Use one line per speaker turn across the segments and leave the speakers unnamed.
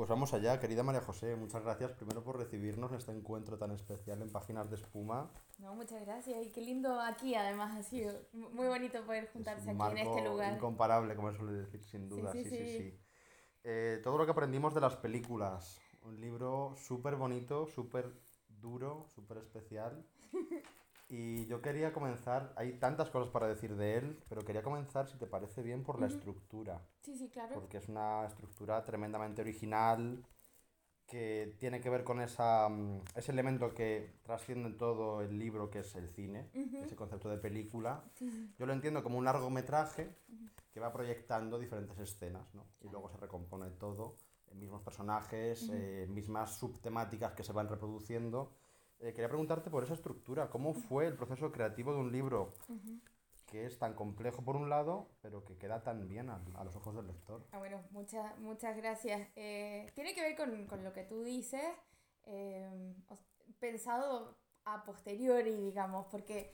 Pues vamos allá, querida María José, muchas gracias primero por recibirnos en este encuentro tan especial en Páginas de Espuma.
No, muchas gracias y qué lindo aquí además ha sido muy bonito poder juntarse aquí en este lugar.
Incomparable, como suele decir, sin duda, sí, sí, sí. Eh, todo lo que aprendimos de las películas, un libro súper bonito, súper duro, súper especial. Y yo quería comenzar, hay tantas cosas para decir de él, pero quería comenzar, si te parece bien, por la estructura.
Sí, sí, claro.
Porque es una estructura tremendamente original, que tiene que ver con esa, mm, ese elemento que trasciende en todo el libro, que es el cine, ese concepto de película. Yo lo entiendo como un largometraje que va proyectando diferentes escenas, ¿no? Y luego se recompone todo, mismos personajes, eh, mismas subtemáticas que se van reproduciendo eh, quería preguntarte por esa estructura, ¿cómo fue el proceso creativo de un libro que es tan complejo por un lado, pero que queda tan bien a, los ojos del lector?
Ah, bueno, muchas, muchas gracias. Eh, tiene que ver con, con, lo que tú dices, eh, pensado a posteriori, digamos, porque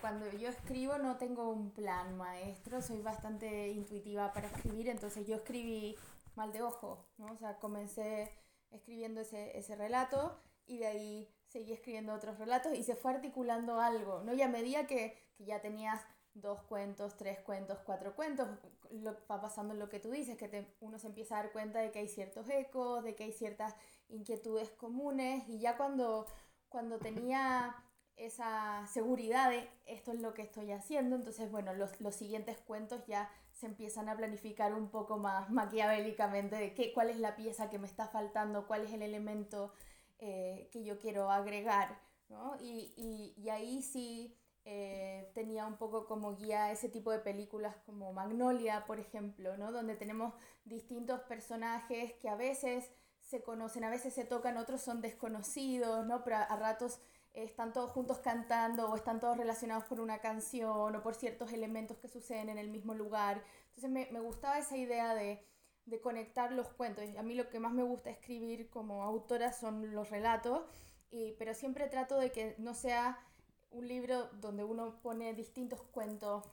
cuando yo escribo no tengo un plan maestro, soy bastante intuitiva para escribir, entonces yo escribí mal de ojo, ¿no? O sea, comencé escribiendo ese, ese relato y de ahí seguí escribiendo otros relatos y se fue articulando algo, ¿no? Y a medida que, que ya tenías dos cuentos, tres cuentos, cuatro cuentos, lo, va pasando lo que tú dices, que te, uno se empieza a dar cuenta de que hay ciertos ecos, de que hay ciertas inquietudes comunes y ya cuando, cuando tenía esa seguridad de esto es lo que estoy haciendo, entonces bueno, los, los siguientes cuentos ya se empiezan a planificar un poco más maquiavélicamente de qué, cuál es la pieza que me está faltando, cuál es el elemento eh, que yo quiero agregar, ¿no? Y, y, y ahí sí eh, tenía un poco como guía ese tipo de películas como Magnolia, por ejemplo, ¿no? Donde tenemos distintos personajes que a veces se conocen, a veces se tocan, otros son desconocidos, ¿no? Pero a, ratos están todos juntos cantando o están todos relacionados por una canción o por ciertos elementos que suceden en el mismo lugar. Entonces me, me gustaba esa idea de de conectar los cuentos. A mí lo que más me gusta escribir como autora son los relatos, y, pero siempre trato de que no sea un libro donde uno pone distintos cuentos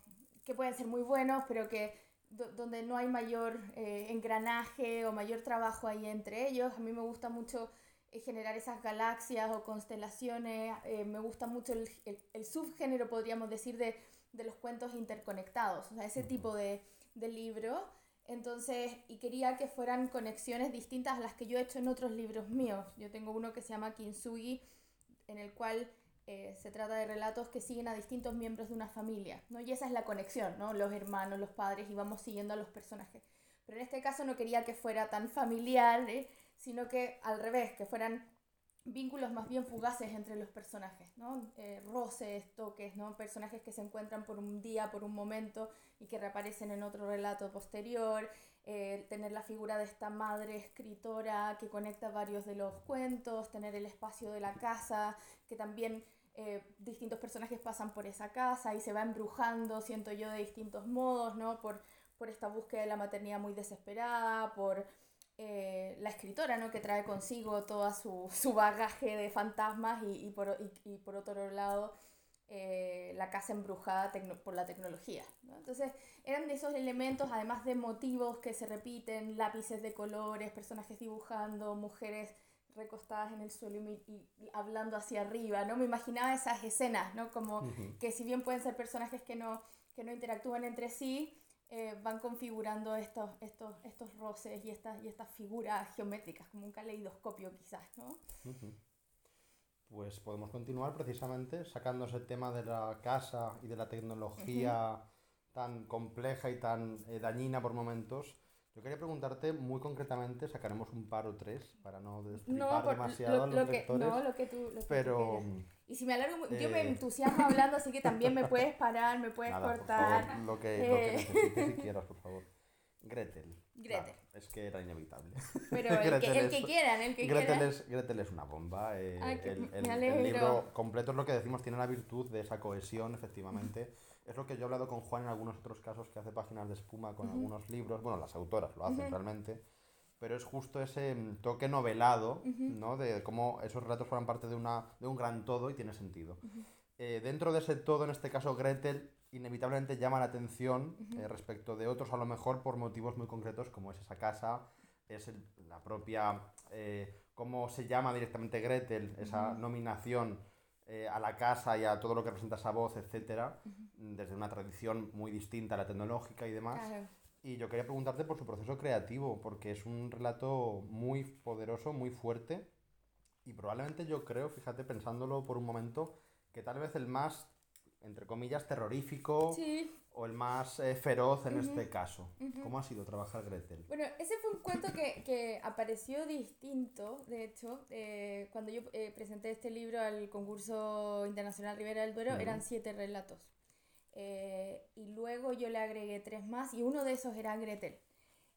que pueden ser muy buenos, pero que donde no hay mayor eh, engranaje o mayor trabajo ahí entre ellos. A mí me gusta mucho eh, generar esas galaxias o constelaciones, eh, me gusta mucho el, el, subgénero, podríamos decir, de, de, los cuentos interconectados, o sea, ese tipo de, de libro entonces, y quería que fueran conexiones distintas a las que yo he hecho en otros libros míos. Yo tengo uno que se llama Kintsugi, en el cual eh, se trata de relatos que siguen a distintos miembros de una familia, ¿no? Y esa es la conexión, ¿no? Los hermanos, los padres, y vamos siguiendo a los personajes. Pero en este caso no quería que fuera tan familiar, ¿eh? sino que al revés, que fueran vínculos más bien fugaces entre los personajes, ¿no? Eh, roces, toques, ¿no? Personajes que se encuentran por un día, por un momento y que reaparecen en otro relato posterior, eh, tener la figura de esta madre escritora que conecta varios de los cuentos, tener el espacio de la casa, que también eh, distintos personajes pasan por esa casa y se va embrujando, siento yo, de distintos modos, ¿no? Por, por esta búsqueda de la maternidad muy desesperada, por eh, la escritora, ¿no? Que trae consigo todo su, su bagaje de fantasmas y, y, por, y, y por, otro lado eh, la casa embrujada por la tecnología. ¿no? Entonces eran de esos elementos, además de motivos que se repiten, lápices de colores, personajes dibujando, mujeres recostadas en el suelo y, hablando hacia arriba, ¿no? Me imaginaba esas escenas, ¿no? Como que si bien pueden ser personajes que no, que no interactúan entre sí, eh, van configurando estos, estos, estos roces y estas, y estas figuras geométricas, como un caleidoscopio quizás, ¿no?
Pues podemos continuar precisamente sacando ese tema de la casa y de la tecnología tan compleja y tan eh, dañina por momentos. Yo quería preguntarte muy concretamente, sacaremos un par o tres para no destripar demasiado a los lectores.
No, lo que tú. Lo que
pero.
Y si me alargo, yo me eh, entusiasmo hablando, así que también me puedes parar, me puedes cortar.
lo, que, lo que eh. necesites si quieras, por favor. Gretel.
Gretel.
es que era inevitable.
Pero el, que, el que quieran, el que
Gretel Es, Gretel es una bomba. Eh, el, el, libro completo es lo que decimos, tiene la virtud de esa cohesión, efectivamente. Es lo que yo he hablado con Juan en algunos otros casos que hace páginas de espuma con algunos libros. Bueno, las autoras lo hacen realmente. Pero es justo ese mm, toque novelado, ¿no? De cómo esos relatos forman parte de, una, de un gran todo y tiene sentido. Eh, dentro de ese todo, en este caso Gretel, inevitablemente llama la atención eh, respecto de otros, a lo mejor por motivos muy concretos, como es esa casa es la propia, eh, cómo se llama directamente Gretel, esa nominación eh, a la casa y a todo lo que representa esa voz, etcétera, desde una tradición muy distinta a la tecnológica y demás. Y yo quería preguntarte por su proceso creativo, porque es un relato muy poderoso, muy fuerte, y probablemente yo creo, fíjate, pensándolo por un momento, que tal vez el más, entre comillas, terrorífico o el más eh, feroz en este caso. ¿Cómo ha sido trabajar Gretel?
Bueno, ese fue un cuento que, que apareció distinto, de hecho, eh, cuando yo eh, presenté este libro al concurso internacional Rivera del Duero, eran siete relatos. Y luego yo le agregué tres más y uno de esos era Gretel.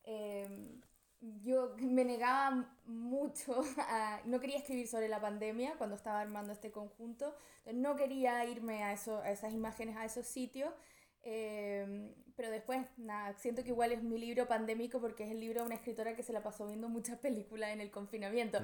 Em, yo me negaba mucho a, no quería escribir sobre la pandemia cuando estaba armando este conjunto, no quería irme a, eso, a esas imágenes, a esos sitios, eh, pero después, nada, siento que igual es mi libro pandémico porque es el libro de una escritora que se la pasó viendo muchas películas en el confinamiento,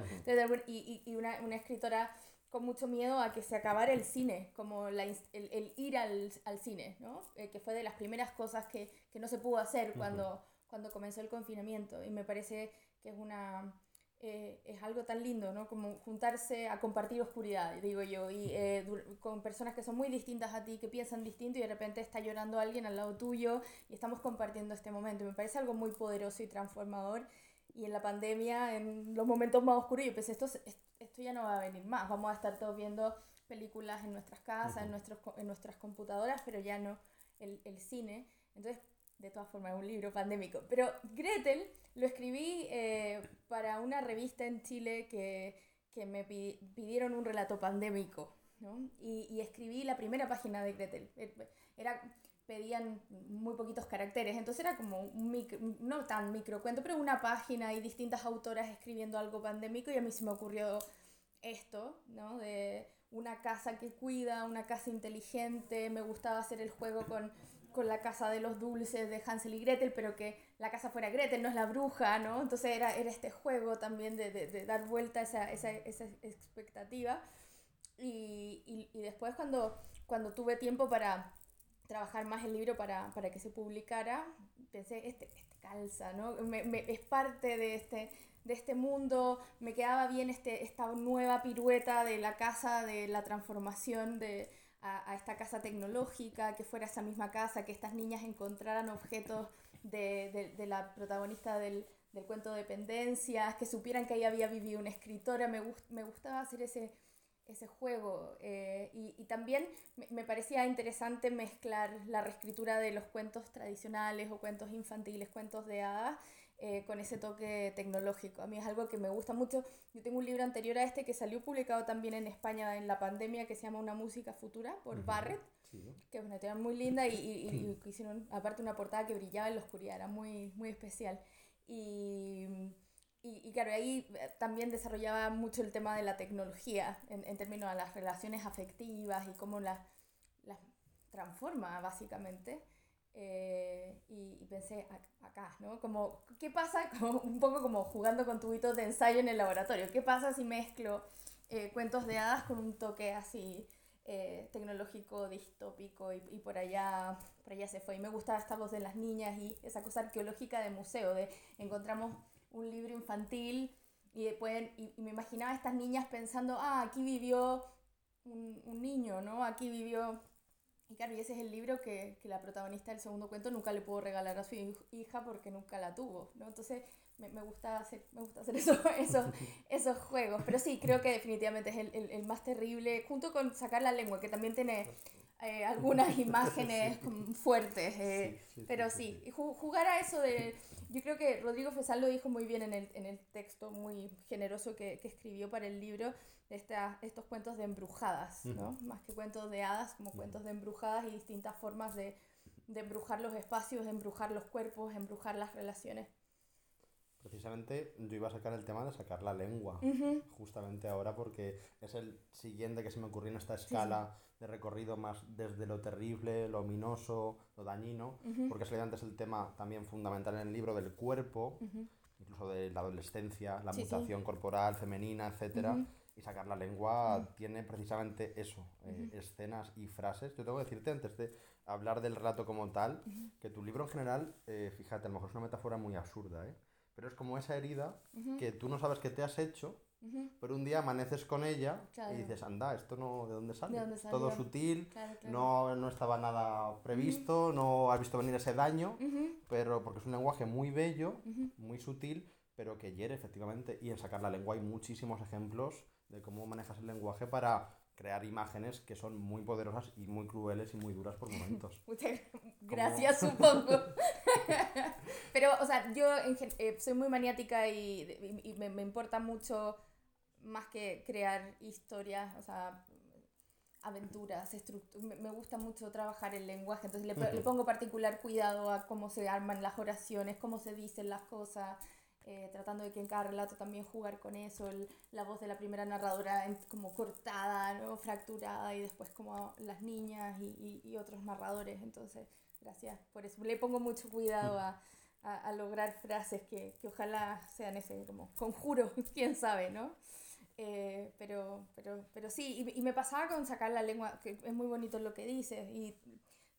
y, y, una, una, escritora con mucho miedo a que se acabara el cine, como la, el, el, ir al, al cine, ¿no? Eh, que fue de las primeras cosas que, que no se pudo hacer cuando cuando comenzó el confinamiento y me parece que es una... Eh, es algo tan lindo, ¿no? Como juntarse a compartir oscuridad, digo yo, y eh, con personas que son muy distintas a ti, que piensan distinto y de repente está llorando alguien al lado tuyo y estamos compartiendo este momento. me parece algo muy poderoso y transformador. Y en la pandemia, en los momentos más oscuros, yo pensé, esto, esto ya no va a venir más. Vamos a estar todos viendo películas en nuestras casas, en, nuestros, en nuestras computadoras, pero ya no el, el cine. Entonces de todas formas, es un libro pandémico. Pero Gretel lo escribí eh, para una revista en Chile que, que me pidieron un relato pandémico. ¿no? Y, y, escribí la primera página de Gretel. Era, pedían muy poquitos caracteres, entonces era como un micro, no tan microcuento, pero una página y distintas autoras escribiendo algo pandémico y a mí se me ocurrió esto, ¿no? De una casa que cuida, una casa inteligente, me gustaba hacer el juego con con la casa de los dulces de Hansel y Gretel, pero que la casa fuera Gretel, no es la bruja, ¿no? Entonces era, era este juego también de, de, dar vuelta a esa, esa, esa expectativa. Y, y, y, después cuando, cuando tuve tiempo para trabajar más el libro para, para que se publicara, pensé, este, este calza, ¿no? Es parte de este, de este mundo, me quedaba bien este, esta nueva pirueta de la casa, de la transformación de a, esta casa tecnológica, que fuera esa misma casa, que estas niñas encontraran objetos de, de, la protagonista del, del, cuento de Dependencias, que supieran que ahí había vivido una escritora, me, me gustaba hacer ese, ese juego. Eh, y, y, también me, me, parecía interesante mezclar la reescritura de los cuentos tradicionales o cuentos infantiles, cuentos de hadas, eh, con ese toque tecnológico. A mí es algo que me gusta mucho. Yo tengo un libro anterior a este que salió publicado también en España en la pandemia que se llama Una música futura por Barrett, que es una historia muy linda y, y, hicieron aparte una portada que brillaba en la oscuridad, era muy, muy especial. Y, y, claro, ahí eh, también desarrollaba mucho el tema de la tecnología en, en términos de las relaciones afectivas y cómo las, las transforma básicamente. Eh, y, pensé acá, ¿no? Como, ¿qué pasa? Como, un poco como jugando con tubitos de ensayo en el laboratorio. ¿Qué pasa si mezclo eh, cuentos de hadas con un toque así eh, tecnológico, distópico y, y, por, allá, por allá se fue? Y me gustaba esta voz de las niñas y esa cosa arqueológica de museo, de encontramos un libro infantil y, pueden, y, y me imaginaba a estas niñas pensando, ah, aquí vivió un, un niño, ¿no? Aquí vivió y claro, y ese es el libro que, que, la protagonista del segundo cuento nunca le pudo regalar a su hija porque nunca la tuvo, ¿no? Entonces me, me gusta hacer, me gusta hacer eso, esos, esos juegos. Pero sí, creo que definitivamente es el, el, el, más terrible, junto con sacar la lengua, que también tiene eh, algunas imágenes fuertes. Eh, pero sí, jugar a eso de... Yo creo que Rodrigo Fesal lo dijo muy bien en el, en el texto muy generoso que, que escribió para el libro, esta, estos cuentos de embrujadas, ¿no? Más que cuentos de hadas, como cuentos de embrujadas y distintas formas de, de embrujar los espacios, de embrujar los cuerpos, embrujar las relaciones.
Precisamente yo iba a sacar el tema de sacar la lengua, justamente ahora porque es el siguiente que se me ocurrió en esta escala de recorrido más desde lo terrible, lo ominoso, lo dañino, porque es antes el tema también fundamental en el libro del cuerpo, incluso de la adolescencia, la mutación corporal femenina, etcétera y sacar la lengua tiene precisamente eso, eh, escenas y frases. Yo tengo que decirte antes de hablar del relato como tal, que tu libro en general, eh, fíjate, a lo mejor es una metáfora muy absurda, ¿eh? Pero es como esa herida que tú no sabes que te has hecho, pero un día amaneces con ella y dices, anda, esto no, ¿de dónde sale? Todo sutil, No, no estaba nada previsto, no has visto venir ese daño, pero porque es un lenguaje muy bello, muy sutil, pero que hiere efectivamente. Y en sacar la lengua hay muchísimos ejemplos de cómo manejas el lenguaje para crear imágenes que son muy poderosas y muy crueles y muy duras por momentos.
Muchas gracias, supongo. Pero, o sea, yo eh, soy muy maniática y, me, me, importa mucho más que crear historias, o sea, aventuras, me, me gusta mucho trabajar el lenguaje, entonces le, le, pongo particular cuidado a cómo se arman las oraciones, cómo se dicen las cosas, eh, tratando de que en cada relato también jugar con eso, la voz de la primera narradora como cortada, ¿no? fracturada, y después como las niñas y, y, otros narradores, entonces gracias por eso, le pongo mucho cuidado a, a, lograr frases que, que, ojalá sean ese como conjuro, quién sabe, ¿no? Eh, pero, pero, pero sí, y, y, me pasaba con sacar la lengua, que es muy bonito lo que dices, y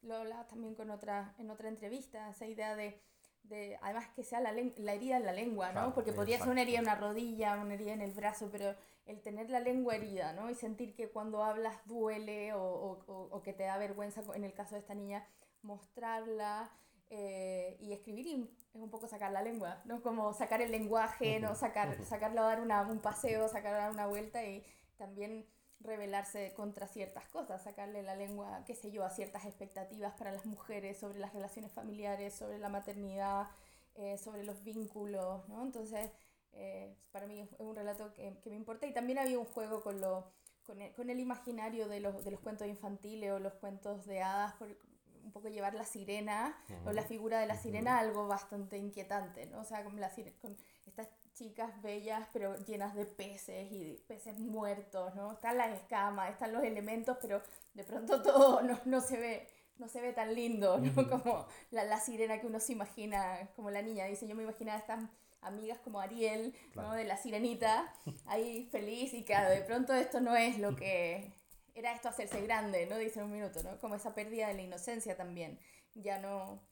lo hablaba también con otra, en otra entrevista, esa idea de, de además que sea la, la herida en la lengua, ¿no? Porque podría ser una herida en una rodilla, una herida en el brazo, pero el tener la lengua herida, ¿no? Y sentir que cuando hablas duele o, o, o que te da vergüenza, en el caso de esta niña, mostrarla eh, y escribir es un poco sacar la lengua, ¿no? Como sacar el lenguaje, ¿no? Sacar, sacarlo a dar una, un paseo, sacarlo a dar una vuelta y también rebelarse contra ciertas cosas, sacarle la lengua, qué sé yo, a ciertas expectativas para las mujeres sobre las relaciones familiares, sobre la maternidad, eh, sobre los vínculos, ¿no? Entonces, eh, para mí es un relato que, que, me importa y también había un juego con, lo, con, el, con el imaginario de los, de los cuentos infantiles o los cuentos de hadas, un poco llevar la sirena o la figura de la sirena algo bastante inquietante, ¿no? O sea, con, la, con chicas bellas pero llenas de peces y peces muertos, ¿no? Están las escamas, están los elementos, pero de pronto todo no, no se ve no se ve tan lindo, ¿no? Como la, la, sirena que uno se imagina, como la niña dice, yo me imaginaba estas amigas como Ariel, ¿no? De la sirenita, ahí feliz y claro, de pronto esto no es lo que era esto hacerse grande, ¿no? Dice un minuto, ¿no? Como esa pérdida de la inocencia también. Ya no,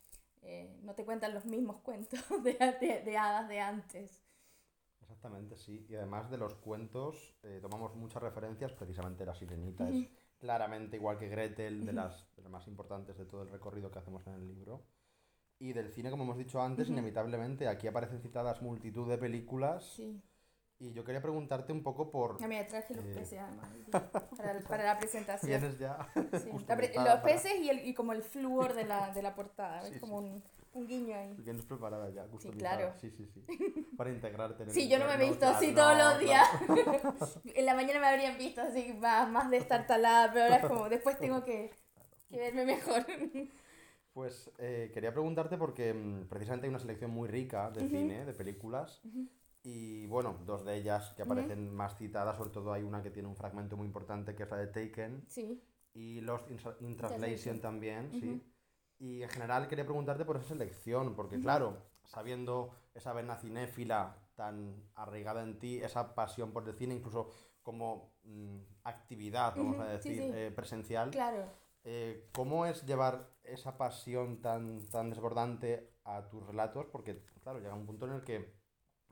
eh, no te cuentan los mismos cuentos de, de, hadas de antes.
Exactamente, sí. Y además de los cuentos, eh, tomamos muchas referencias, precisamente la sirenita es claramente igual que Gretel, de las, de las, más importantes de todo el recorrido que hacemos en el libro. Y del cine, como hemos dicho antes, inevitablemente aquí aparecen citadas multitud de películas. Sí y yo quería preguntarte un poco por...
A mí me traje los eh, peces además, para, para, la presentación.
Vienes ya.
Sí. los peces y, el, y como el flúor de la, de la portada, es como un, un, guiño ahí.
Vienes preparada ya, Sí, claro. Sí, sí, sí. Para integrarte en el
Sí, yo no me he visto así todos los días. en la mañana me habrían visto así más, más destartalada, pero ahora es como, después tengo que, que verme mejor.
Pues eh, quería preguntarte porque mm, precisamente hay una selección muy rica de cine, de películas. Y bueno, dos de ellas que aparecen más citadas, sobre todo hay una que tiene un fragmento muy importante que es la de Taken. Sí. Y Lost in, Translation también, sí. Y en general quería preguntarte por esa selección, porque claro, sabiendo esa vena cinéfila tan arraigada en ti, esa pasión por el cine, incluso como mm, actividad, vamos a decir, eh, presencial. Claro. Eh, ¿Cómo es llevar esa pasión tan, tan desbordante a tus relatos? Porque, claro, llega un punto en el que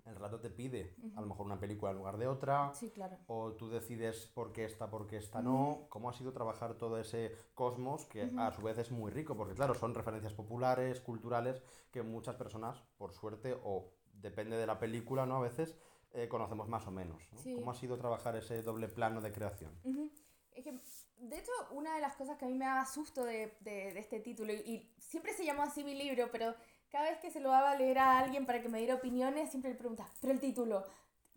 el rato te pide a lo mejor una película en lugar de otra.
Sí, claro.
O tú decides por qué esta, por qué esta no. ¿Cómo ha sido trabajar todo ese cosmos que a su vez es muy rico? Porque claro, son referencias populares, culturales, que muchas personas, por suerte, o depende de la película, ¿no? A veces eh, conocemos más o menos. ¿Cómo ha sido trabajar ese doble plano de creación?
Es que, de hecho, una de las cosas que a mí me da susto de, de, de este título, y, y siempre se llamó así mi libro, pero cada vez que se lo daba a leer a alguien para que me diera opiniones, siempre le preguntaba, pero el título,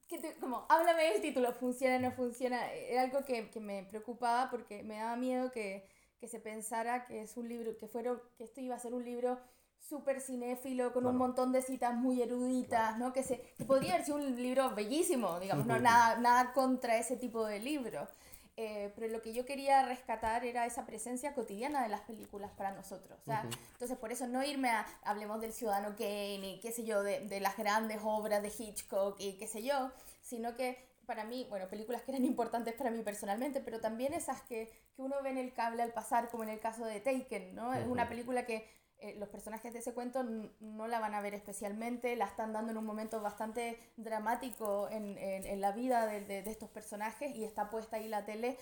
¿qué como, háblame del título, ¿funciona o no funciona? Era algo que, que, me preocupaba porque me daba miedo que, que, se pensara que es un libro, que, fuera, que esto iba a ser un libro súper cinéfilo, con un montón de citas muy eruditas, ¿no? Que, se, que podría haber sido un libro bellísimo, digamos, no nada, nada contra ese tipo de libro. Eh, pero lo que yo quería rescatar era esa presencia cotidiana de las películas para nosotros. O sea, Entonces, por eso no irme a, hablemos del Ciudadano Kane y qué sé yo, de, de, las grandes obras de Hitchcock y qué sé yo, sino que para mí, bueno, películas que eran importantes para mí personalmente, pero también esas que, que uno ve en el cable al pasar, como en el caso de Taken, ¿no? Es una película que eh, los personajes de ese cuento no la van a ver especialmente, la están dando en un momento bastante dramático en, en, la vida de, de, de, estos personajes y está puesta ahí la tele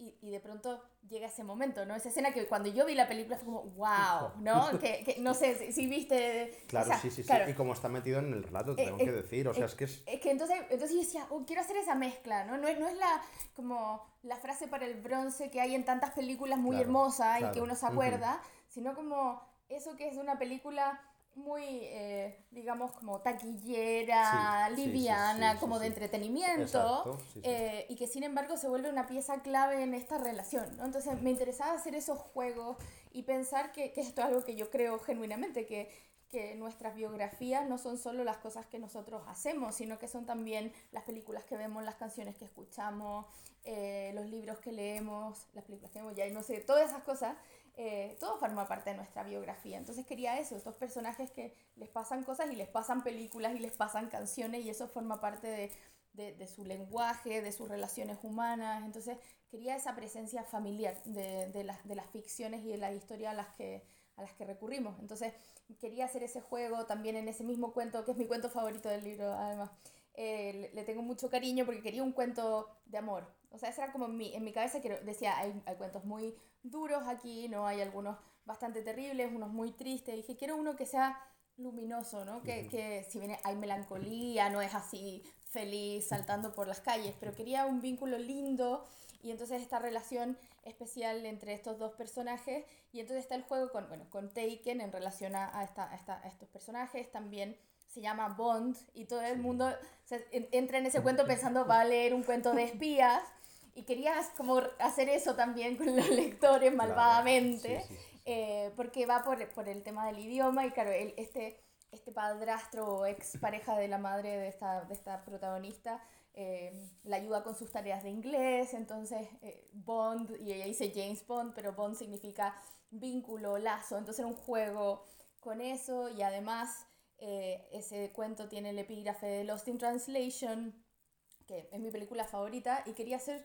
y, y, de pronto llega ese momento, ¿no? Esa escena que cuando yo vi la película fue como, wow, ¿no? que, que, no sé si, viste...
Claro, sí, sí, sí. Y como está metido en el relato, te eh, tengo que eh, decir, o sea, es que es...
Es que entonces, entonces yo decía, oh, quiero hacer esa mezcla, ¿no? No es, no es la, como la frase para el bronce que hay en tantas películas muy hermosa y que uno se acuerda, sino como eso que es una película muy, eh, digamos, como taquillera, liviana, como de entretenimiento, eh, y que sin embargo se vuelve una pieza clave en esta relación. ¿no? Entonces me interesaba hacer esos juegos y pensar que, que esto es algo que yo creo genuinamente, que, que nuestras biografías no son solo las cosas que nosotros hacemos, sino que son también las películas que vemos, las canciones que escuchamos, eh, los libros que leemos, las películas que vemos, ya no sé, todas esas cosas eh, todo forma parte de nuestra biografía. Entonces quería eso, estos personajes que les pasan cosas y les pasan películas y les pasan canciones y eso forma parte de, de, de su lenguaje, de sus relaciones humanas. Entonces quería esa presencia familiar de, de, las, las ficciones y de la historia a las que a las que recurrimos. Entonces quería hacer ese juego también en ese mismo cuento, que es mi cuento favorito del libro, además. Eh, le, tengo mucho cariño porque quería un cuento de amor. O sea, esa era como en mi, en mi cabeza que decía, hay, hay cuentos muy duros aquí, ¿no? Hay algunos bastante terribles, unos muy tristes. Dije, quiero uno que sea luminoso, ¿no? Que, que si bien hay melancolía, no es así feliz saltando por las calles, pero quería un vínculo lindo y entonces esta relación especial entre estos dos personajes y entonces está el juego con, bueno, con Taken en relación a, esta, a, esta, a estos personajes, también se llama Bond y todo el mundo entra en ese cuento pensando va a leer un cuento de espías y querías como hacer eso también con los lectores malvadamente, eh, porque va por, por, el tema del idioma y claro, el, este, este padrastro o ex pareja de la madre de esta, de esta protagonista eh, la ayuda con sus tareas de inglés, entonces eh, Bond, y ella dice James Bond, pero Bond significa vínculo, lazo, entonces era un juego con eso y además ese cuento tiene el epígrafe de Lost in Translation, que es mi película favorita, y quería hacer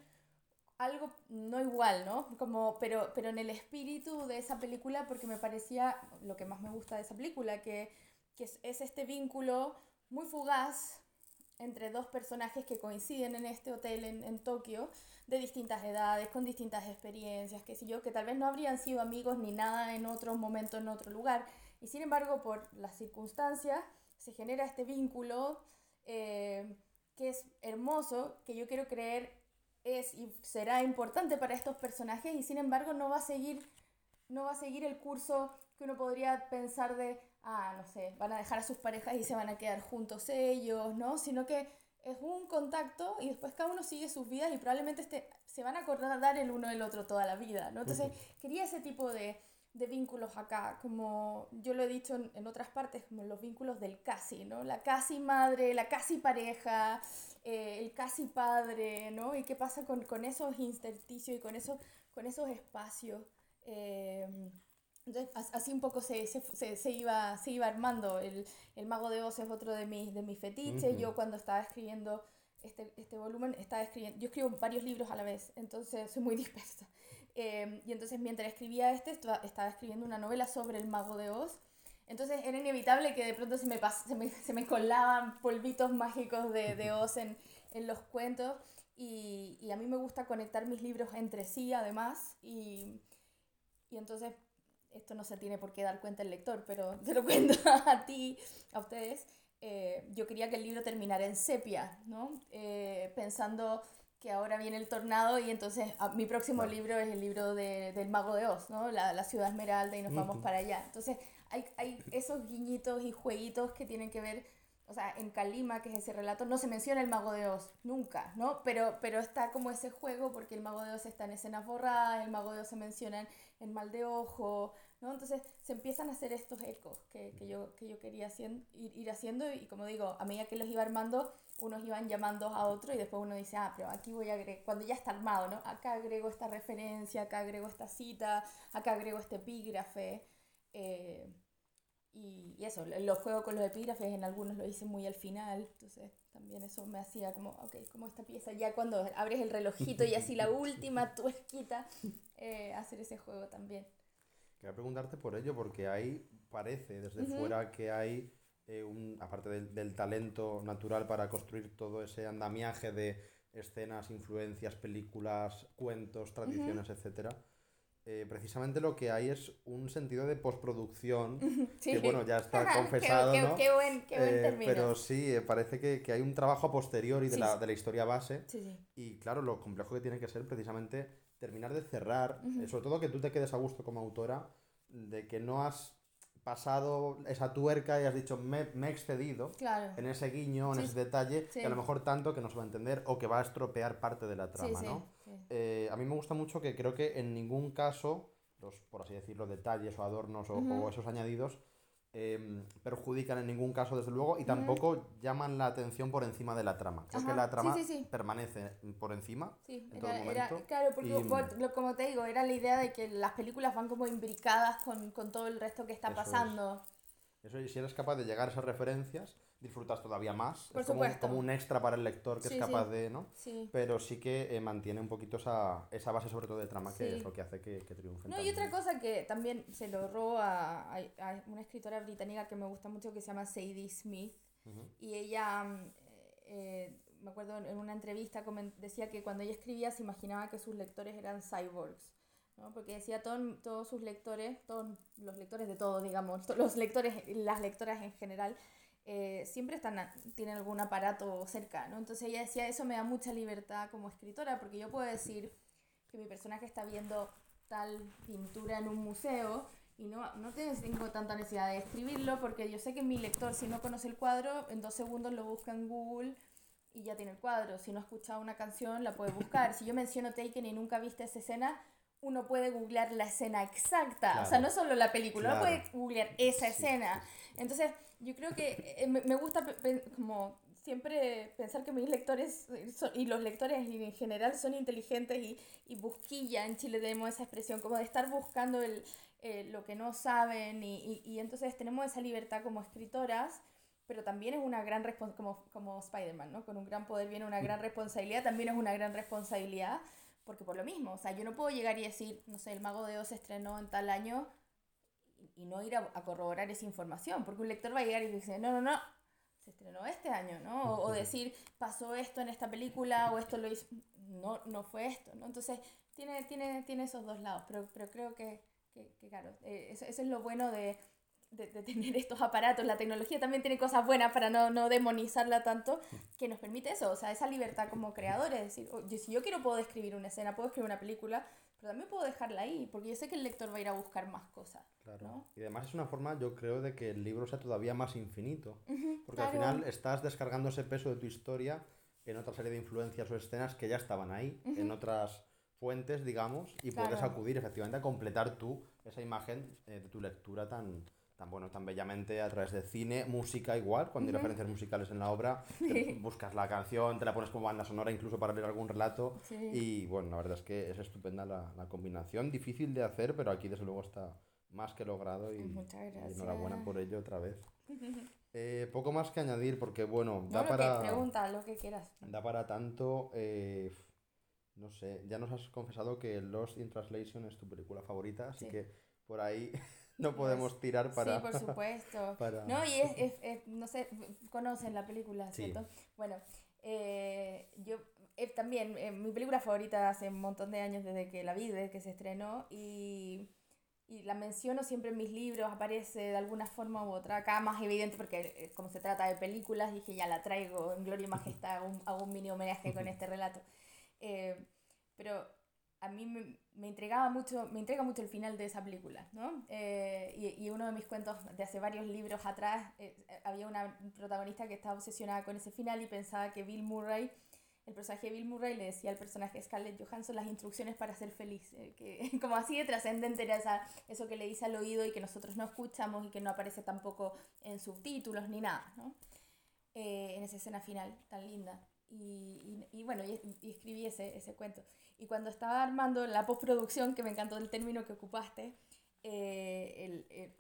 algo no igual, ¿no? Como, pero, pero en el espíritu de esa película, porque me parecía lo que más me gusta de esa película, que, que es, es, este vínculo muy fugaz entre dos personajes que coinciden en este hotel en, en Tokio, de distintas edades, con distintas experiencias, qué sé yo, que tal vez no habrían sido amigos ni nada en otro momento, en otro lugar. Y sin embargo, por las circunstancias, se genera este vínculo eh, que es hermoso, que yo quiero creer es y será importante para estos personajes y sin embargo no va a seguir no va a seguir el curso que uno podría pensar de ah no sé van a dejar a sus parejas y se van a quedar juntos ellos no sino que es un contacto y después cada uno sigue sus vidas y probablemente este, se van a acordar el uno del otro toda la vida no entonces quería ese tipo de, de vínculos acá, como yo lo he dicho en, en, otras partes, como los vínculos del casi, ¿no? La casi madre, la casi pareja, eh, el casi padre, ¿no? Y qué pasa con, con esos intersticios y con, eso, con esos espacios. Eh, entonces, así un poco se, se, se, iba, se iba armando. El, el, Mago de Oz es otro de mis, de mis fetiches. Yo cuando estaba escribiendo este, este volumen, estaba escribiendo, yo escribo varios libros a la vez, entonces soy muy dispersa. Eh, y entonces mientras escribía este, estaba escribiendo una novela sobre el Mago de Oz entonces era inevitable que de pronto se me, se me, se me colaban polvitos mágicos de, de Oz en, en, los cuentos y, y, a mí me gusta conectar mis libros entre sí además y, y, entonces esto no se tiene por qué dar cuenta el lector, pero te lo cuento a ti, a ustedes. Eh, yo quería que el libro terminara en sepia, ¿no? Eh, pensando que ahora viene el tornado y entonces a, ah, mi próximo libro es el libro de, del mago de Oz, ¿no? La, la ciudad esmeralda y nos vamos para allá. Entonces hay, hay esos guiñitos y jueguitos que tienen que ver, o sea, en Kalima, que es ese relato, no se menciona el mago de Oz, nunca, ¿no? Pero, pero está como ese juego porque el mago de Oz está en escenas borradas, el mago de Oz se menciona en, Mal de Ojo, ¿no? Entonces se empiezan a hacer estos ecos que, que yo, que yo quería ir, ir, haciendo y como digo, a medida que los iba armando, unos iban llamando a otro y después uno dice, ah, pero aquí voy a agregar, cuando ya está armado, ¿no? Acá agrego esta referencia, acá agrego esta cita, acá agrego este epígrafe. Eh, y, eso, los juego con los epígrafes, en algunos lo hice muy al final, entonces también eso me hacía como, ok, como esta pieza, ya cuando abres el relojito y así la última tuesquita, eh, hacer ese juego también.
Quería preguntarte por ello, porque ahí parece desde fuera que hay, eh, un, aparte del, del, talento natural para construir todo ese andamiaje de escenas, influencias, películas, cuentos, tradiciones, etcétera, eh, precisamente lo que hay es un sentido de postproducción, que bueno, ya está confesado,
qué,
¿no?
Qué, buen, qué buen
eh,
término.
Pero sí, eh, parece que, que, hay un trabajo a posteriori de, la, de la historia base. Y claro, lo complejo que tiene que ser precisamente terminar de cerrar, sobre todo que tú te quedes a gusto como autora, de que no has pasado esa tuerca y has dicho, me, me he excedido en ese guiño, en ese detalle, que a lo mejor tanto que no se va a entender o que va a estropear parte de la trama, ¿no? Eh, a mí me gusta mucho que creo que en ningún caso, los, por así decirlo, detalles o adornos o, o esos añadidos Em, perjudican en ningún caso, desde luego, y tampoco llaman la atención por encima de la trama. Creo que la trama permanece por encima.
Sí, era, claro, porque como te digo, era la idea de que las películas van como imbricadas con, con todo el resto que está pasando.
Eso, y si eres capaz de llegar a esas referencias, disfrutas todavía más. es como, como, un extra para el lector que es capaz de, ¿no?
Sí.
Pero sí que eh, mantiene un poquito esa, esa base, sobre todo de trama, que es lo que hace que, que triunfe.
No, y otra cosa que también se lo robo a, a, una escritora británica que me gusta mucho que se llama Sadie Smith. Y ella, mm, eh, me acuerdo en una entrevista, decía que cuando ella escribía se imaginaba que sus lectores eran cyborgs. ¿no? Porque decía todo, todos sus lectores, todos los lectores de todo, digamos, los lectores, las lectoras en general, eh, siempre están tienen algún aparato cerca, ¿no? Entonces ella decía, eso me da mucha libertad como escritora, porque yo puedo decir que mi personaje está viendo tal pintura en un museo y no, no tengo tanta necesidad de escribirlo, porque yo sé que mi lector, si no conoce el cuadro, en dos segundos lo busca en Google y ya tiene el cuadro. Si no ha escuchado una canción, la puede buscar. Si yo menciono Taken y nunca viste esa escena, uno puede googlear la escena exacta. O sea, no solo la película, uno puede googlear esa escena. Entonces, yo creo que eh, me gusta como siempre pensar que mis lectores y los lectores en general son inteligentes y, y busquilla, en Chile tenemos esa expresión, como de estar buscando el, eh, lo que no saben y, y, entonces tenemos esa libertad como escritoras, pero también es una gran responsabilidad, como, como Spider-Man, ¿no? Con un gran poder viene una gran responsabilidad, también es una gran responsabilidad, porque por lo mismo, o sea, yo no puedo llegar y decir, no sé, el Mago de Oz se estrenó en tal año y no ir a, corroborar esa información, porque un lector va a llegar y dice, no, no, no, se estrenó este año, ¿no? O, decir, pasó esto en esta película o esto lo hizo, no, no fue esto, ¿no? Entonces, tiene, tiene, tiene esos dos lados, pero, pero creo que, que, claro, eh, eso, eso, es lo bueno de, de, tener estos aparatos. La tecnología también tiene cosas buenas para no, no demonizarla tanto, que nos permite eso, o sea, esa libertad como creadores, es decir, oye, si yo quiero puedo escribir una escena, puedo escribir una película, pero también puedo dejarla ahí, porque yo sé que el lector va a ir a buscar más cosas. Claro.
Y además es una forma, yo creo, de que el libro sea todavía más infinito. porque al final estás descargando ese peso de tu historia en otra serie de influencias o escenas que ya estaban ahí, en otras fuentes, digamos, y puedes acudir efectivamente a completar tú esa imagen eh, de tu lectura tan, tan bueno, tan bellamente a través de cine, música igual, cuando hay referencias musicales en la obra, buscas la canción, te la pones como banda sonora incluso para leer algún relato. Y bueno, la verdad es que es estupenda la, la, combinación, difícil de hacer, pero aquí desde luego está más que logrado y, enhorabuena por ello otra vez. Eh, poco más que añadir porque bueno,
da para... pregunta, lo que quieras.
Da para tanto... Eh, no sé, ya nos has confesado que Lost in Translation es tu película favorita, así que por ahí no podemos tirar para...
Sí, por supuesto. No, y es, es, es, no sé, conocen la película, ¿cierto? Bueno, eh, yo eh, también, eh, mi película favorita hace un montón de años desde que la vi, desde que se estrenó, y, y la menciono siempre en mis libros, aparece de alguna forma u otra, acá más evidente porque como se trata de películas, dije ya la traigo en Gloria y Majestad, hago un, hago un mini homenaje con este relato. pero a mí me, me, entregaba mucho, me entrega mucho el final de esa película, ¿no? Eh, y, y, uno de mis cuentos de hace varios libros atrás, eh, había una protagonista que estaba obsesionada con ese final y pensaba que Bill Murray, el personaje de Bill Murray le decía al personaje Scarlett Johansson las instrucciones para ser feliz, eh, que como así de trascendente era esa, eso que le dice al oído y que nosotros no escuchamos y que no aparece tampoco en subtítulos ni nada, ¿no? en esa escena final tan linda. Y, y, bueno, y, y, escribí ese, ese cuento. Y cuando estaba armando la postproducción, que me encantó el término que ocupaste, eh, el, eh,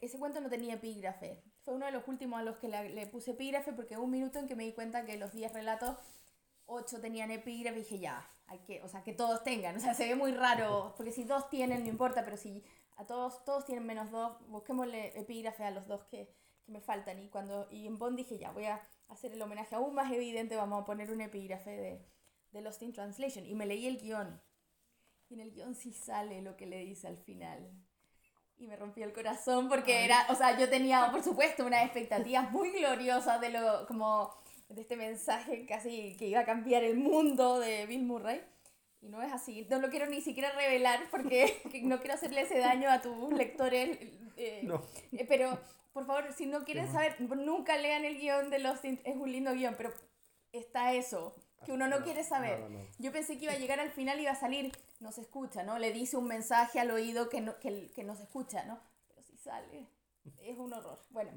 ese cuento no tenía epígrafe. Fue uno de los últimos a los que le, le puse epígrafe porque hubo un minuto en que me di cuenta que los 10 relatos, 8 tenían epígrafe y dije ya, hay que, o sea, que todos tengan. O sea, se ve muy raro, porque si dos tienen no importa, pero si a todos, todos tienen menos dos, busquémosle epígrafe a los dos que, que me faltan. Y, cuando, y en Bond dije, ya, voy a hacer el homenaje aún más evidente, vamos a poner un epígrafe de, de Lost in Translation. Y me leí el guion. Y en el guion sí sale lo que le dice al final. Y me rompió el corazón porque era, o sea, yo tenía, por supuesto, unas expectativas muy gloriosas de lo, como, de este mensaje casi que iba a cambiar el mundo de Bill Murray. Y no es así. No lo quiero ni siquiera revelar porque no quiero hacerle ese daño a tus lectores. Eh, no. Eh, pero, por favor, si no quieren saber, nunca lean el guion de Lost Es un lindo guion, pero está eso que uno no, quiere saber. Yo pensé que iba a llegar al final y iba a salir, no se escucha, ¿no? Le dice un mensaje al oído que no, que, que no se escucha, ¿no? Pero si sale, es un horror. Bueno,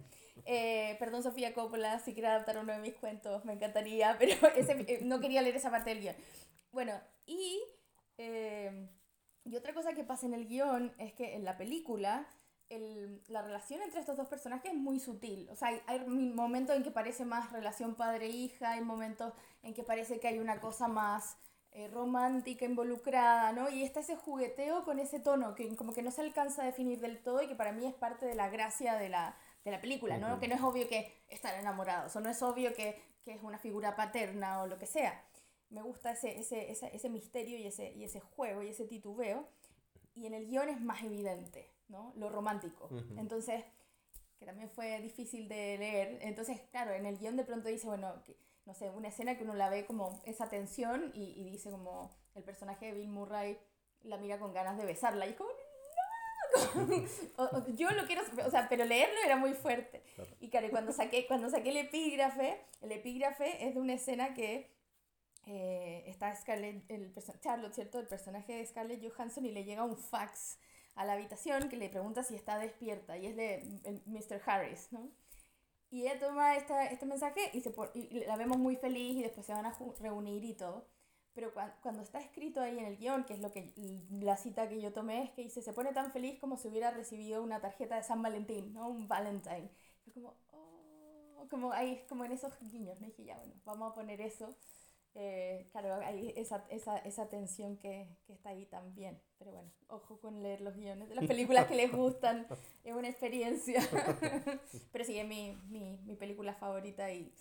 eh, perdón Sofía Coppola, si quiere adaptar uno de mis cuentos, me encantaría, pero ese, eh, no quería leer esa parte del guion. Bueno, y, eh, y otra cosa que pasa en el guion es que en la película el, la relación entre estos dos personajes es muy sutil. O sea, hay, hay momentos en que parece más relación padre-hija, hay momentos en que parece que hay una cosa más eh, romántica involucrada, ¿no? Y está ese jugueteo con ese tono que como que no se alcanza a definir del todo y que para mí es parte de la gracia de la, de la película, ¿no? Que no es obvio que están enamorados o no es obvio que, que es una figura paterna o lo que sea. Me gusta ese, ese, ese, ese misterio y ese, y ese juego y ese titubeo. Y en el guion es más evidente. ¿No? Lo romántico. Entonces, que también fue difícil de leer. Entonces, claro, en el guion de pronto dice, bueno, no sé, una escena que uno la ve como esa tensión y, dice como el personaje de Bill Murray la mira con ganas de besarla y es como, no, yo lo quiero, o sea, pero leerlo era muy fuerte. Y claro, cuando saqué, cuando saqué el epígrafe, el epígrafe es de una escena que eh, está Scarlett, el Charlotte, ¿cierto? El personaje de Scarlett Johansson y le llega un fax a la habitación que le pregunta si está despierta y es de Mr. Harris, ¿no? Y ella toma esta, este mensaje y, se y la vemos muy feliz y después se van a reunir y todo. Pero cuando está escrito ahí en el guion, que es lo que la cita que yo tomé, es que dice, se pone tan feliz como si hubiera recibido una tarjeta de San Valentín, ¿no? Un Valentine. Es como, oh, como ahí, como en esos guiños, ¿no? Y dije, ya, bueno, vamos a poner eso. Eh, claro, hay esa, esa, esa tensión que, que, está ahí también. Pero bueno, ojo con leer los guiones de las películas que les gustan. Es una experiencia. Pero sí, es mi, mi, mi, película favorita y,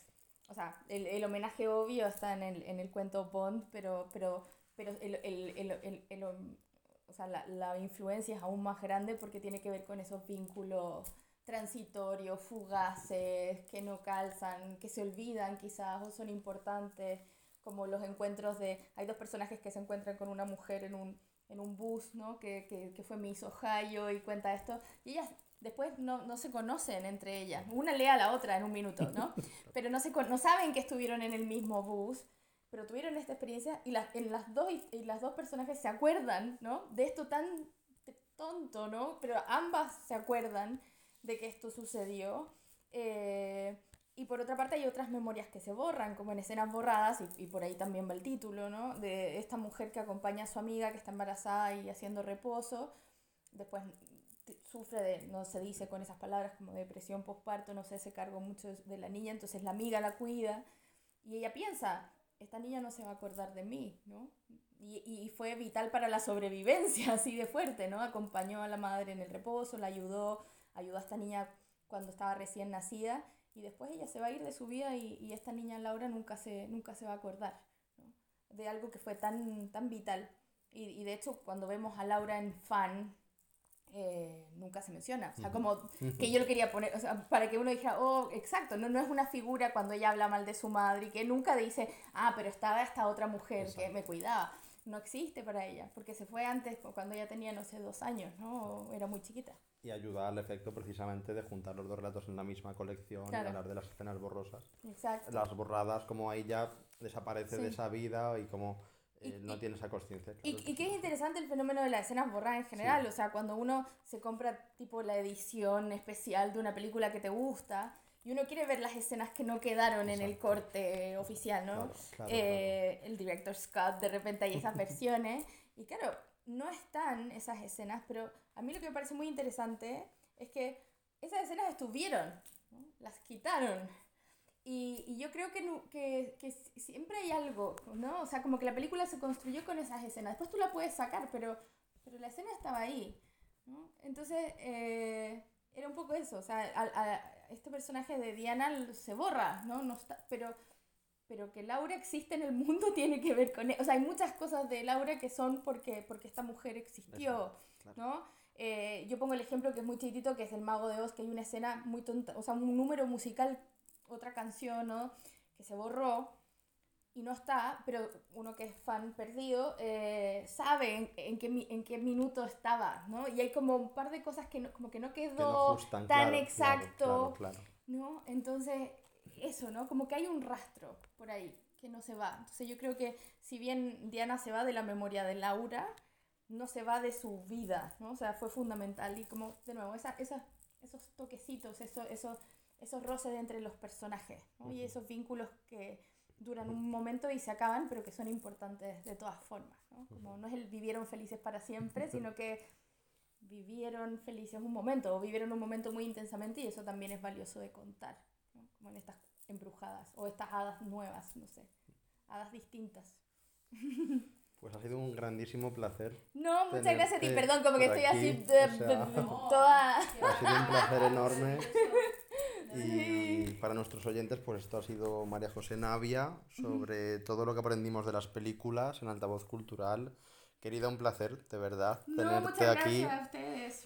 o sea, el, el, homenaje obvio está en el, en el cuento Bond, pero, pero, pero el, el, el, el o sea, la, la influencia es aún más grande porque tiene que ver con esos vínculos transitorios, fugaces, que no calzan, que se olvidan quizás o son importantes como los encuentros de, hay dos personajes que se encuentran con una mujer en un, en un bus, ¿no? Que, que, que fue Miss Ohio y cuenta esto, y ellas después no, no, se conocen entre ellas, una lee a la otra en un minuto, ¿no? Pero no, se, no saben que estuvieron en el mismo bus, pero tuvieron esta experiencia y, las en las, dos, y las dos personajes se acuerdan, ¿no? De esto tan tonto, ¿no? Pero ambas se acuerdan de que esto sucedió. Eh, y por otra parte hay otras memorias que se borran, como en escenas borradas, y, y, por ahí también va el título, ¿no? De esta mujer que acompaña a su amiga que está embarazada y haciendo reposo. Después sufre de, no se dice con esas palabras, como depresión postparto, no sé, se cargo mucho de la niña, entonces la amiga la cuida. Y ella piensa, esta niña no se va a acordar de mí, ¿no? Y, y fue vital para la sobrevivencia, así de fuerte, ¿no? Acompañó a la madre en el reposo, la ayudó, ayudó a esta niña cuando estaba recién nacida y después ella se va a ir de su vida y, y esta niña Laura nunca se, nunca se va a acordar ¿no? de algo que fue tan, tan vital. Y, y, de hecho, cuando vemos a Laura en fan, eh, nunca se menciona. O sea, como que yo lo quería poner, o sea, para que uno dijera, oh, exacto, no, no es una figura cuando ella habla mal de su madre y que nunca dice, ah, pero estaba esta otra mujer exacto. que me cuidaba. No existe para ella, porque se fue antes, cuando ella tenía, no sé, dos años, ¿no? Era muy chiquita
y ayuda al efecto precisamente de juntar los dos relatos en la misma colección claro. y hablar de las escenas borrosas.
Exacto.
Las borradas, como ahí ya desaparece sí. de esa vida y como eh, y, no tiene esa conciencia.
Claro. Y, y que es interesante el fenómeno de las escenas borradas en general, sí. o sea, cuando uno se compra tipo la edición especial de una película que te gusta y uno quiere ver las escenas que no quedaron Exacto. en el corte oficial, ¿no? Claro, eh, el director Scott, de repente hay esas versiones y claro, no están esas escenas, pero a mí lo que me parece muy interesante es que esas escenas estuvieron, las quitaron. Y, y yo creo que, que, que, siempre hay algo, ¿no? O sea, como que la película se construyó con esas escenas. Después tú la puedes sacar, pero, pero la escena estaba ahí. Entonces, eh, era un poco eso, o sea, este personaje de Diana se borra, ¿no? no está, pero, pero que Laura existe en el mundo tiene que ver con... E, o sea, hay muchas cosas de Laura que son porque, porque esta mujer existió, ¿no? Eh, yo pongo el ejemplo que es muy chiquitito, que es El Mago de Oz, que hay una escena muy tonta, o sea, un número musical, otra canción, ¿no? Que se borró y no está, pero uno que es fan perdido eh, sabe en, qué, en qué minuto estaba, ¿no? Y hay como un par de cosas que no, como que no quedó tan exacto, ¿no? Entonces, eso, ¿no? Como que hay un rastro por ahí que no se va. Entonces yo creo que si bien Diana se va de la memoria de Laura, no se va de su vida, ¿no? O sea, fue fundamental. Y como, de nuevo, esa, esa, esos toquecitos, eso, eso, esos roces entre los personajes, ¿no? Y esos vínculos que duran un momento y se acaban, pero que son importantes de todas formas, ¿no? Como no es el vivieron felices para siempre, sino que vivieron felices un momento, o vivieron un momento muy intensamente, y eso también es valioso de contar, ¿no? Como en estas embrujadas, o estas hadas nuevas, no sé, hadas distintas.
Pues ha sido un grandísimo placer.
No, muchas gracias a ti, perdón, como que estoy así toda...
Ha sido un placer enorme. Y para nuestros oyentes, pues esto ha sido María José Navia sobre todo lo que aprendimos de las películas en altavoz cultural. Querida, un placer, de verdad, tenerte aquí.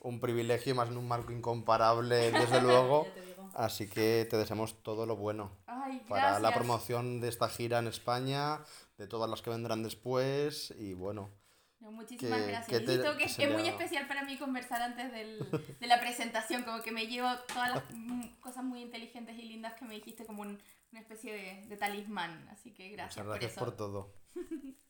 Un privilegio, más en un marco incomparable, desde luego. Así que te deseamos todo lo bueno para la promoción de esta gira en España, de todas las que vendrán después y bueno.
muchísimas gracias. Que, que, es muy especial para mí conversar antes del, de la presentación, como que me llevo todas las cosas muy inteligentes y lindas que me dijiste como una especie de, de, talismán, así que gracias.
Muchas gracias por, por todo.